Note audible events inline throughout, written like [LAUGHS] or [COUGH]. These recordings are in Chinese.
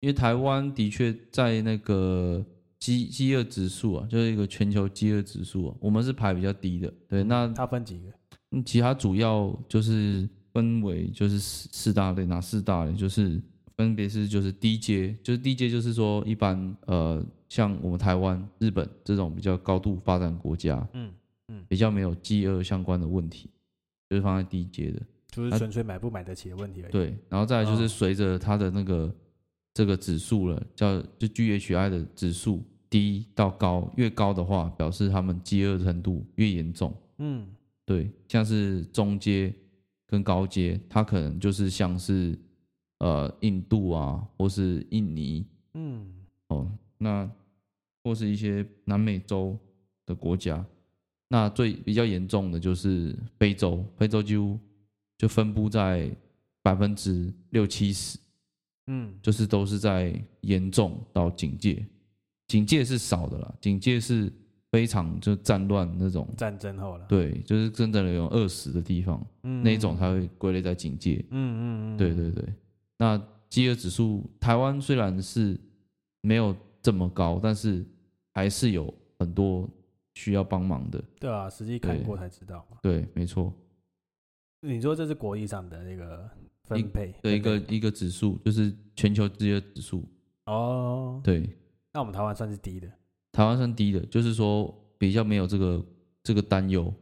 因为台湾的确在那个饥饥饿指数啊，就是一个全球饥饿指数啊，我们是排比较低的。对，那它分几个？嗯其他主要就是分为就是四四大类，哪四大类？就是分别是就是低阶，就是低阶就是说一般呃像我们台湾、日本这种比较高度发展国家，嗯嗯，比较没有饥饿相关的问题，就是放在低阶的。就是纯粹买不买得起的问题而已。，对，然后再来就是哦随着它的那个、这个指数了，叫就 GHI 的指数低到高，越高的话，表示他们饥饿程度越严重。嗯对，像是中阶跟高阶，它可能就是像是呃印度啊，或是印尼嗯哦，那或是一些南美洲的国家。那最比较严重的就是非洲，非洲几乎就分布在百分之六七十，嗯，就是都是在严重到警戒，警戒是少的啦，警戒是非常就战乱那种，战争后了。对，就是真正的有饿死的地方，嗯，那一种才会归类在警戒。嗯嗯嗯，对对对，那饥饿指数，台湾虽然是没有这么高，但是还是有很多需要帮忙的。对啊，实际看过才知道嘛。对，没错，你说这是国际上的那个分配的一个一个指数就是全球饥饿指数。哦，对，那我们台湾算是低的，台湾算低的，就是说比较没有这个这个担忧。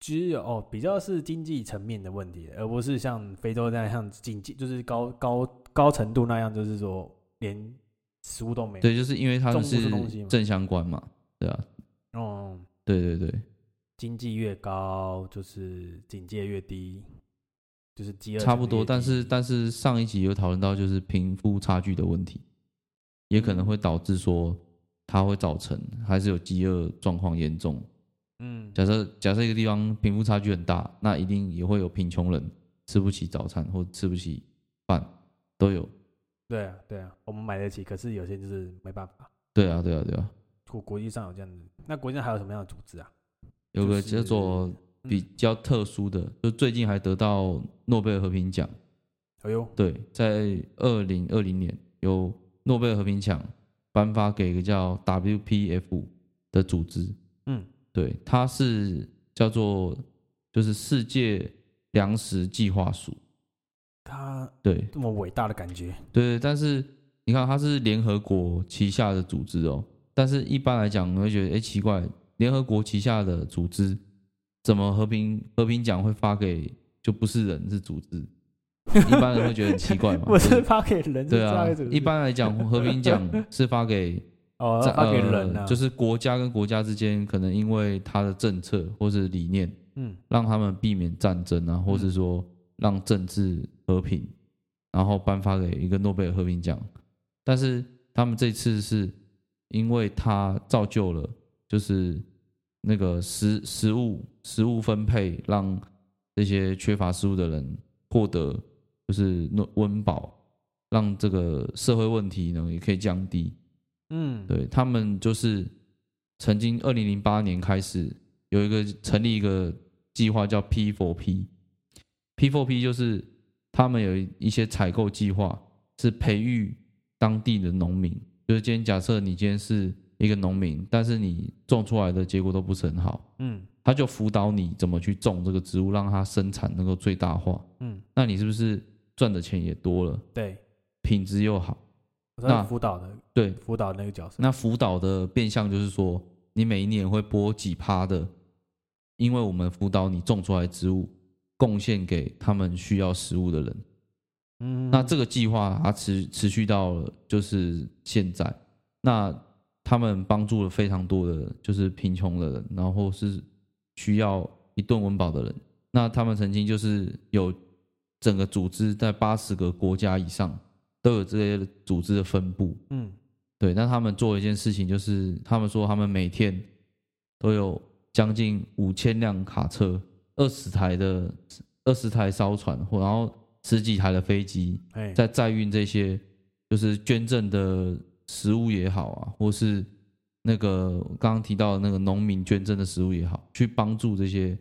只有哦比较是经济层面的问题，而不是像非洲那样经济就是高高高程度那样，就是说连食物都没有。对，就是因为它种是正相关嘛，对啊，哦，对对对，经济越高，就是警戒越低，就是饥饿差不多。但是但是上一集有讨论到就是贫富差距的问题，也可能会导致说它会造成还是有饥饿状况严重。嗯假设假设一个地方贫富差距很大，那一定也会有贫穷人吃不起早餐或吃不起饭，都有。对啊对啊，我们买得起，可是有些就是没办法。对啊，对啊，对啊，国国际上有这样子，那国际上还有什么样的组织啊？有个就是叫做比嗯较特殊的，就最近还得到诺贝尔和平奖。哎呦，对，在二零二零年有诺贝尔和平奖颁发给一个叫 WPF 的组织，嗯。对，它是叫做就是世界粮食计划署，它对。这么伟大的感觉，对，但是你看它是联合国旗下的组织哦，但是一般来讲你会觉得哎奇怪，联合国旗下的组织怎么和平和平奖会发给就不是人是组织？[LAUGHS] 一般人会觉得很奇怪嘛，不是发给人，对啊一般来讲，和平奖是发给 [LAUGHS] 哦，发给人啊，呃，就是国家跟国家之间可能因为他的政策或是理念，嗯。让他们避免战争啊，或是说让政治和平，然后颁发给一个诺贝尔和平奖。但是他们这次是因为他造就了，就是那个食食物食物分配，让这些缺乏食物的人获得就是温温饱，让这个社会问题呢也可以降低。嗯，对他们就是曾经二零零八年开始有一个成立一个计划叫 P for P，P for P 就是他们有一些采购计划，是培育当地的农民。就是今天假设你今天是一个农民，但是你种出来的结果都不是很好，嗯他就辅导你怎么去种这个植物，让它生产能够最大化。嗯，那你是不是赚的钱也多了，对，品质又好？那辅导的，对，辅导那个角色，那辅导的变相就是说，你每一年会拨几趴的，因为我们辅导你种出来植物，贡献给他们需要食物的人。嗯，那这个计划它持持续到了就是现在，那他们帮助了非常多的就是贫穷的人，然后是需要一顿温饱的人。那他们曾经就是有整个组织在八十个国家以上都有这些组织的分布，嗯对，那他们做一件事情，就是他们说他们每天都有将近五千辆卡车、二十台的二十台烧船，或然后十几台的飞机，哎，在载运这些就是捐赠的食物也好啊，或是那个刚刚提到的那个农民捐赠的食物也好，去帮助这些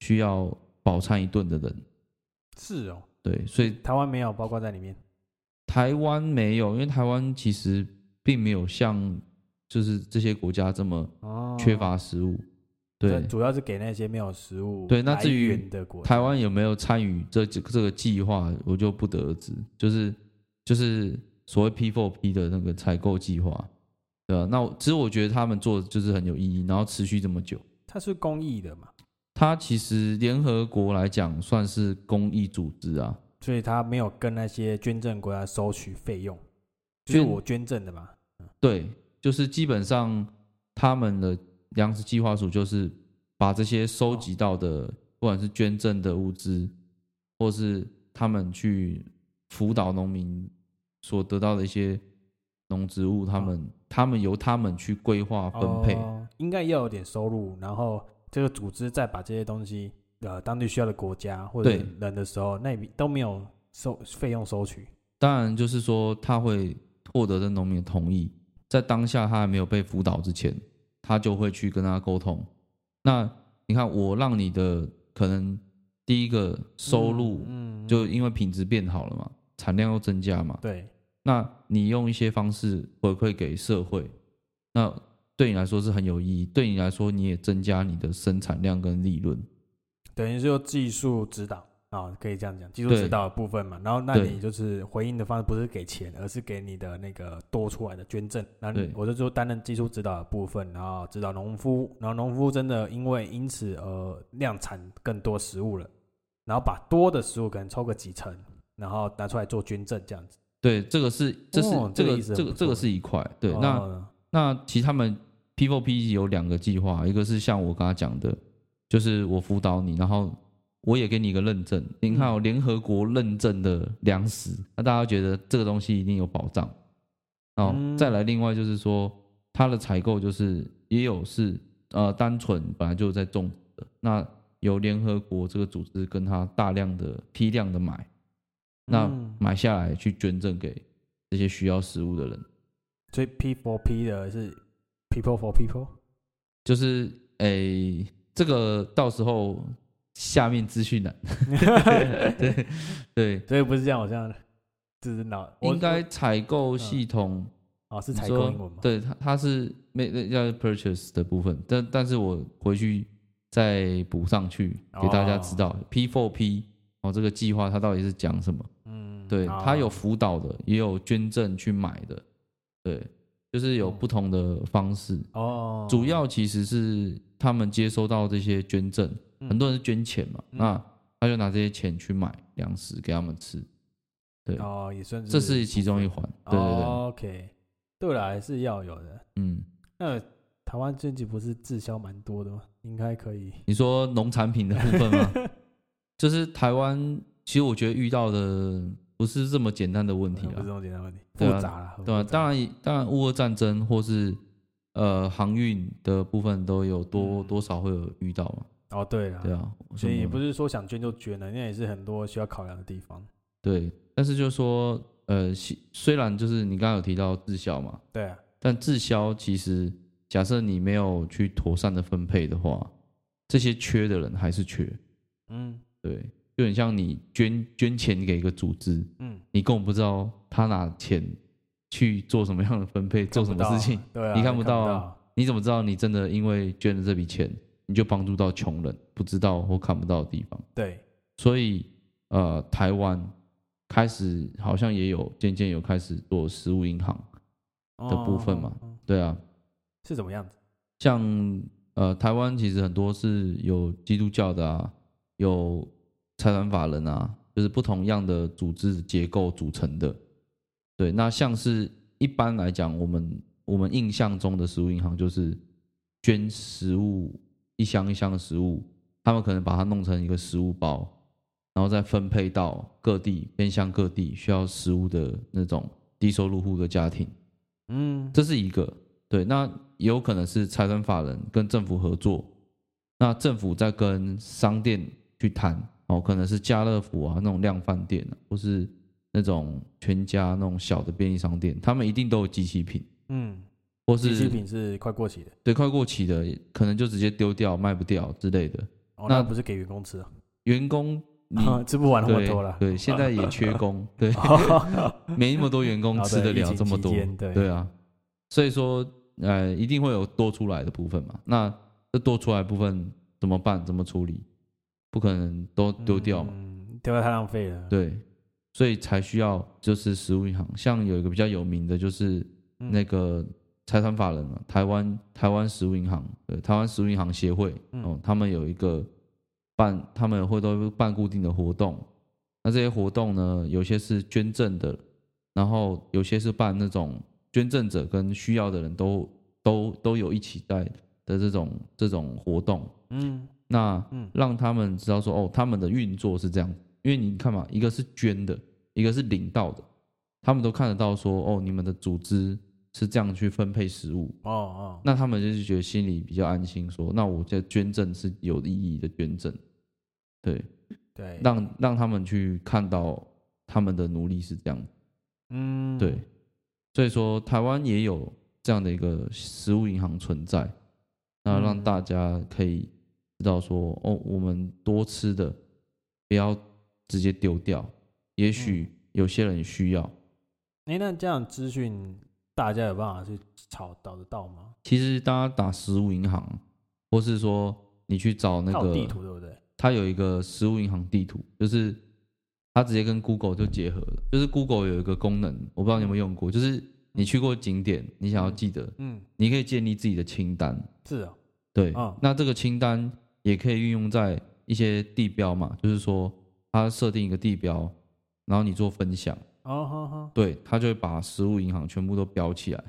需要饱餐一顿的人。是哦，对，所以台湾没有包括在里面，台湾没有，因为台湾其实并没有像就是这些国家这么哦，缺乏食物。对，主要是给那些没有食物对那至于台湾有没有参与这这这个计划，我就不得而知。就是就是所谓 P 4 P 的那个采购计划，对吧、那我其实我觉得他们做的就是很有意义，然后持续这么久。它是公益的嘛，它其实联合国来讲算是公益组织啊，所以它没有跟那些捐赠国家收取费用，就是我捐赠的嘛。对，就是基本上他们的粮食计划署就是把这些收集到的，不管是捐赠的物资，或是他们去辅导农民所得到的一些农植物，他们、他们由他们去规划分配。哦，应该要有点收入，然后这个组织再把这些东西呃当地需要的国家或者人的时候，那笔都没有收费用收取。当然，就是说他会获得这农民的同意，在当下他还没有被辅导之前，他就会去跟他沟通。那你看，我让你的可能第一个收入嗯，嗯就因为品质变好了嘛，产量又增加嘛，对，那你用一些方式回馈给社会，那对你来说是很有意义，对你来说你也增加你的生产量跟利润。等于是有技术指导啊，可以这样讲，技术指导的部分嘛。然后，那你就是回应的方式不是给钱，而是给你的那个多出来的捐赠。然后我就说担任技术指导的部分，然后指导农夫，然后农夫真的因为因此而量产更多食物了，然后把多的食物可能抽个几成，然后拿出来做捐赠这样子。对，这个是这是、哦这个这个这个是一块，对，那。哦那其实他们 P 4 P 有两个计划，一个是像我刚刚讲的，就是我辅导你，然后我也给你一个认证。你看有联合国认证的粮食，那大家觉得这个东西一定有保障。哦，嗯再来另外就是说，它的采购就是也有是呃单纯本来就在种的，那由联合国这个组织跟他大量的批量的买，那嗯。买下来去捐赠给这些需要食物的人。所以 P for P 的是 people for people。就是诶、这个到时候下面资讯栏，[LAUGHS] 对对，所以不是这样，我这样就是脑应该采购系统，哦是采购英文吗？对，它它是没那叫 purchase 的部分，但但是我回去再补上去给大家知道、P for P 哦这个计划它到底是讲什么？嗯，对，好它有辅导的，也有捐赠去买的，对，就是有不同的方式。哦，主要其实是他们接收到这些捐赠，嗯很多人是捐钱嘛，嗯那他就拿这些钱去买粮食给他们吃，对，哦也算是这是其中一环。对对对，哦 OK，对了，还是要有的。嗯，那台湾最近不是滞销蛮多的吗？应该可以。你说农产品的部分吗？[LAUGHS] 就是台湾，其实我觉得遇到的不是这么简单的问题啊不是这，么简单的问题，复杂了，对当然，当然，乌俄战争或是呃航运的部分都有多、嗯多少会有遇到嘛，哦，对了，对啊，所以也不是是说想捐就捐了，那也是很多需要考量的地方。对，但是就说呃，虽虽然就是你刚刚有提到滞销嘛，对啊，但滞销其实假设你没有去妥善的分配的话，这些缺的人还是缺。嗯对，就很像你捐捐钱给一个组织，嗯，你根本不知道他拿钱去做什么样的分配，做什么事情？对啊，你看不到。你怎么知道你真的因为捐了这笔钱，你就帮助到穷人不知道或看不到的地方？对，所以呃，台湾开始好像也有渐渐有开始做食物银行，的部分嘛对啊，是怎么样子？像呃，台湾其实很多是有基督教的啊，有财团法人啊，就是不同样的组织结构组成的。对，那像是一般来讲，我们我们印象中的食物银行就是捐食物一箱一箱的食物，他们可能把它弄成一个食物包，然后再分配到各地偏向各地需要食物的那种低收入户的家庭。嗯，这是一个对，那也有可能是财团法人跟政府合作，那政府在跟商店去谈，哦，可能是家乐福啊那种量贩店啊，或是那种全家那种小的便利商店，他们一定都有机器品，嗯，或机器是品是快过期的，对快过期的，可能就直接丢掉卖不掉之类的。哦，那那不是给员工吃啊？员工你 [LAUGHS] 吃不完那么多了。对，现在也缺 [LAUGHS] 工，对，[LAUGHS] 哦没那么多员工哦吃得了这么多对对啊，所以说呃，一定会有多出来的部分嘛。那这多出来的部分怎么办？怎么处理？不可能都丢掉嘛。嗯，丢掉太浪费了。对，所以才需要就是食物银行。像有一个比较有名的就是嗯那个财团法人啊，台湾台湾食物银行，对，台湾食物银行协会嗯哦，他们有一个办，他们会都办固定的活动。那这些活动呢，有些是捐赠的，然后有些是办那种捐赠者跟需要的人都都都有一起在的这种这种活动。嗯那嗯。让他们知道说，哦，他们的运作是这样，因为你看嘛，一个是捐的，一个是领到的，他们都看得到说，哦，你们的组织是这样去分配食物，哦哦，那他们就是觉得心里比较安心说，那我这捐赠是有意义的捐赠，对，对，让让他们去看到他们的努力是这样，嗯。对，所以说台湾也有这样的一个食物银行存在，那让嗯。大家可以知道说，哦，我们多吃的不要直接丢掉，也许有些人需要。哎，那这样资讯大家有办法去找找得到吗？其实大家打食物银行，或是说你去找那个地图对不对？它有一个食物银行地图，就是它直接跟 Google 就结合了。就是 Google 有一个功能，我不知道你有没有用过，就是你去过景点，你想要记得，嗯，你可以建立自己的清单。是哦，对，嗯那这个清单也可以运用在一些地标嘛，就是说它设定一个地标，然后你做分享，哦好好，对，它就会把食物银行全部都标起来。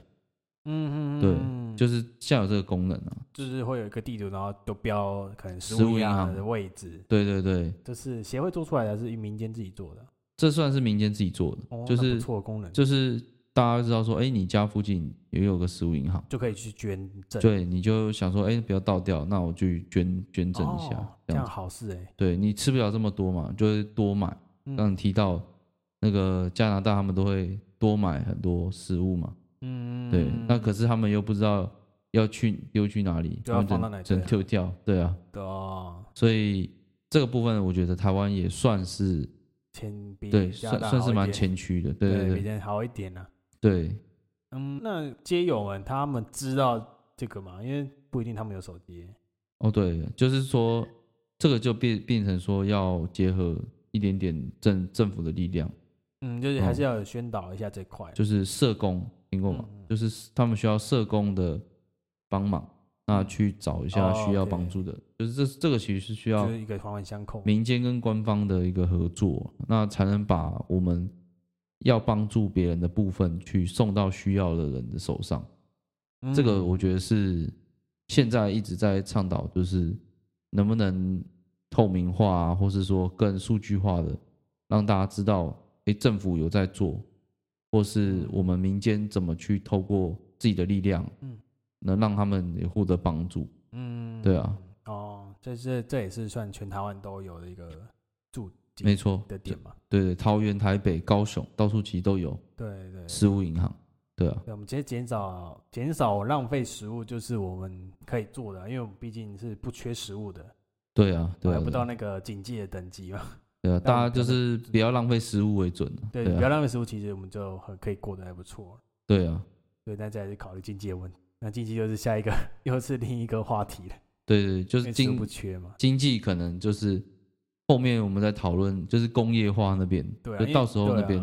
嗯嗯，对嗯就是现在有这个功能啊。就是会有一个地图，然后都标可能食物银行行的位置，对对对，这是协会做出来的，还是民间自己做的？这算是民间自己做的，哦，就是错的功能，就是大家知道说，哎，你家附近也有个食物银行，就可以去捐赠，对，你就想说，哎，不要倒掉，那我去捐捐赠一下，哦这样。好事哎，对你吃不了这么多嘛，就会多买。嗯。刚刚提到那个加拿大，他们都会多买很多食物嘛，嗯，对，那可是他们又不知道要去丢去哪里，就要放到哪丢掉，对啊，的哦，所以这个部分我觉得台湾也算是前比对，算算是蛮大好一点。前驱的，对对对。比较好一点呢。对，嗯，那街友们他们知道这个吗？因为不一定他们有手机。哦对，就是说这个就变变成说要结合一点点政政府的力量，嗯，就是还是要有宣导一下这块。就是社工听过吗？就是他们需要社工的帮忙，那去找一下哦需要帮助的，就是这这个其实是需要就是一个环环相扣。民间跟官方的一个合作，那才能把我们要帮助别人的部分去送到需要的人的手上。这个嗯我觉得是现在一直在倡导，就是能不能透明化啊，或是说更数据化的，让大家知道，诶，政府有在做，或是我们民间怎么去透过自己的力量，嗯能让他们也获得帮助。嗯，对啊，哦，这是这也是算全台湾都有的一个驻没错，的点嘛。对对，桃园、台北、高雄，到处其实都有对对，食物银行。对啊，对，我们直接减少减少浪费食物，就是我们可以做的啊，因为我们毕竟是不缺食物的，对啊，对啊，还不到那个警戒的等级嘛。[LAUGHS] 对啊，[LAUGHS] 大家就是不要浪费食物为准啊对，不要浪费食物，其实我们就很可以过得还不错。对啊，对，那再来是考虑经济的问题，那经济就是下一个 [LAUGHS] 又是另一个话题了，对对，就是经不缺嘛。经济可能就是后面我们在讨论，就是工业化那边，对啊，就到时候那边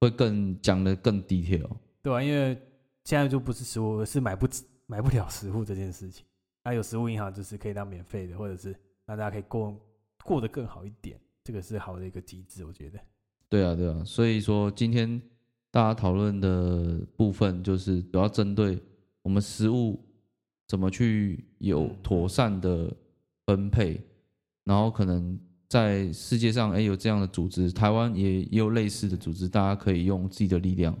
会更讲的更 detail。对啊，因为现在就不是食物，是买不起买不了食物这件事情。那有食物银行就是可以当免费的，或者是让大家可以过过得更好一点，这个是好的一个机制，我觉得。对啊，对啊，所以说今天大家讨论的部分就是主要针对我们食物怎么去有嗯妥善的分配，然后可能在世界上哎有这样的组织，台湾也也有类似的组织，大家可以用自己的力量，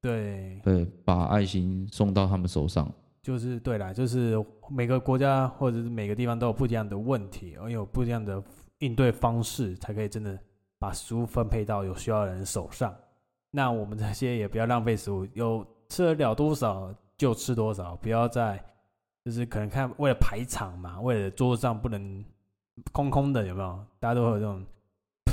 对，对，把爱心送到他们手上。就是对啦，就是每个国家或者是每个地方都有不一样的问题，而有不一样的应对方式，才可以真的把食物分配到有需要的人手上。那我们这些也不要浪费食物，有吃得了多少就吃多少，不要再就是可能看为了排场嘛，为了桌子上不能空空的，有没有？大家都会有这种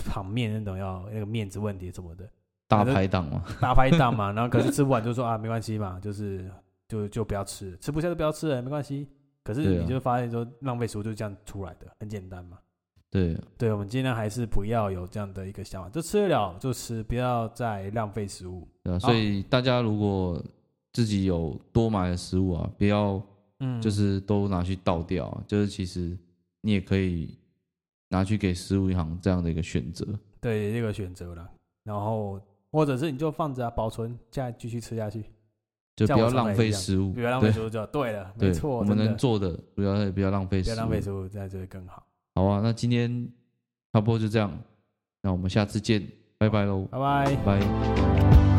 场面那种要那个面子问题什么的，大排档嘛，[LAUGHS] 大排档嘛，然后可是吃不完就说啊没关系嘛，就是就就不要吃，吃不下就不要吃了，没关系。可是你就发现说浪费食物就是这样出来的，很简单嘛。对对，我们尽量还是不要有这样的一个想法，就吃得了就吃，不要再浪费食物。对啊，所以大家如果自己有多买的食物啊，不要嗯，就是都拿去倒掉啊，就是其实你也可以拿去给食物银行这样的一个选择。对这个选择了，然后或者是你就放着啊，保存，下来继续吃下去，就不要浪费食物，不要浪费食物就好对了，对没错，我们能做的，不要不要浪费食物，不要浪费食物，这样就会更好。好啊，那今天差不多就这样，那我们下次见，拜拜喽，拜拜。拜。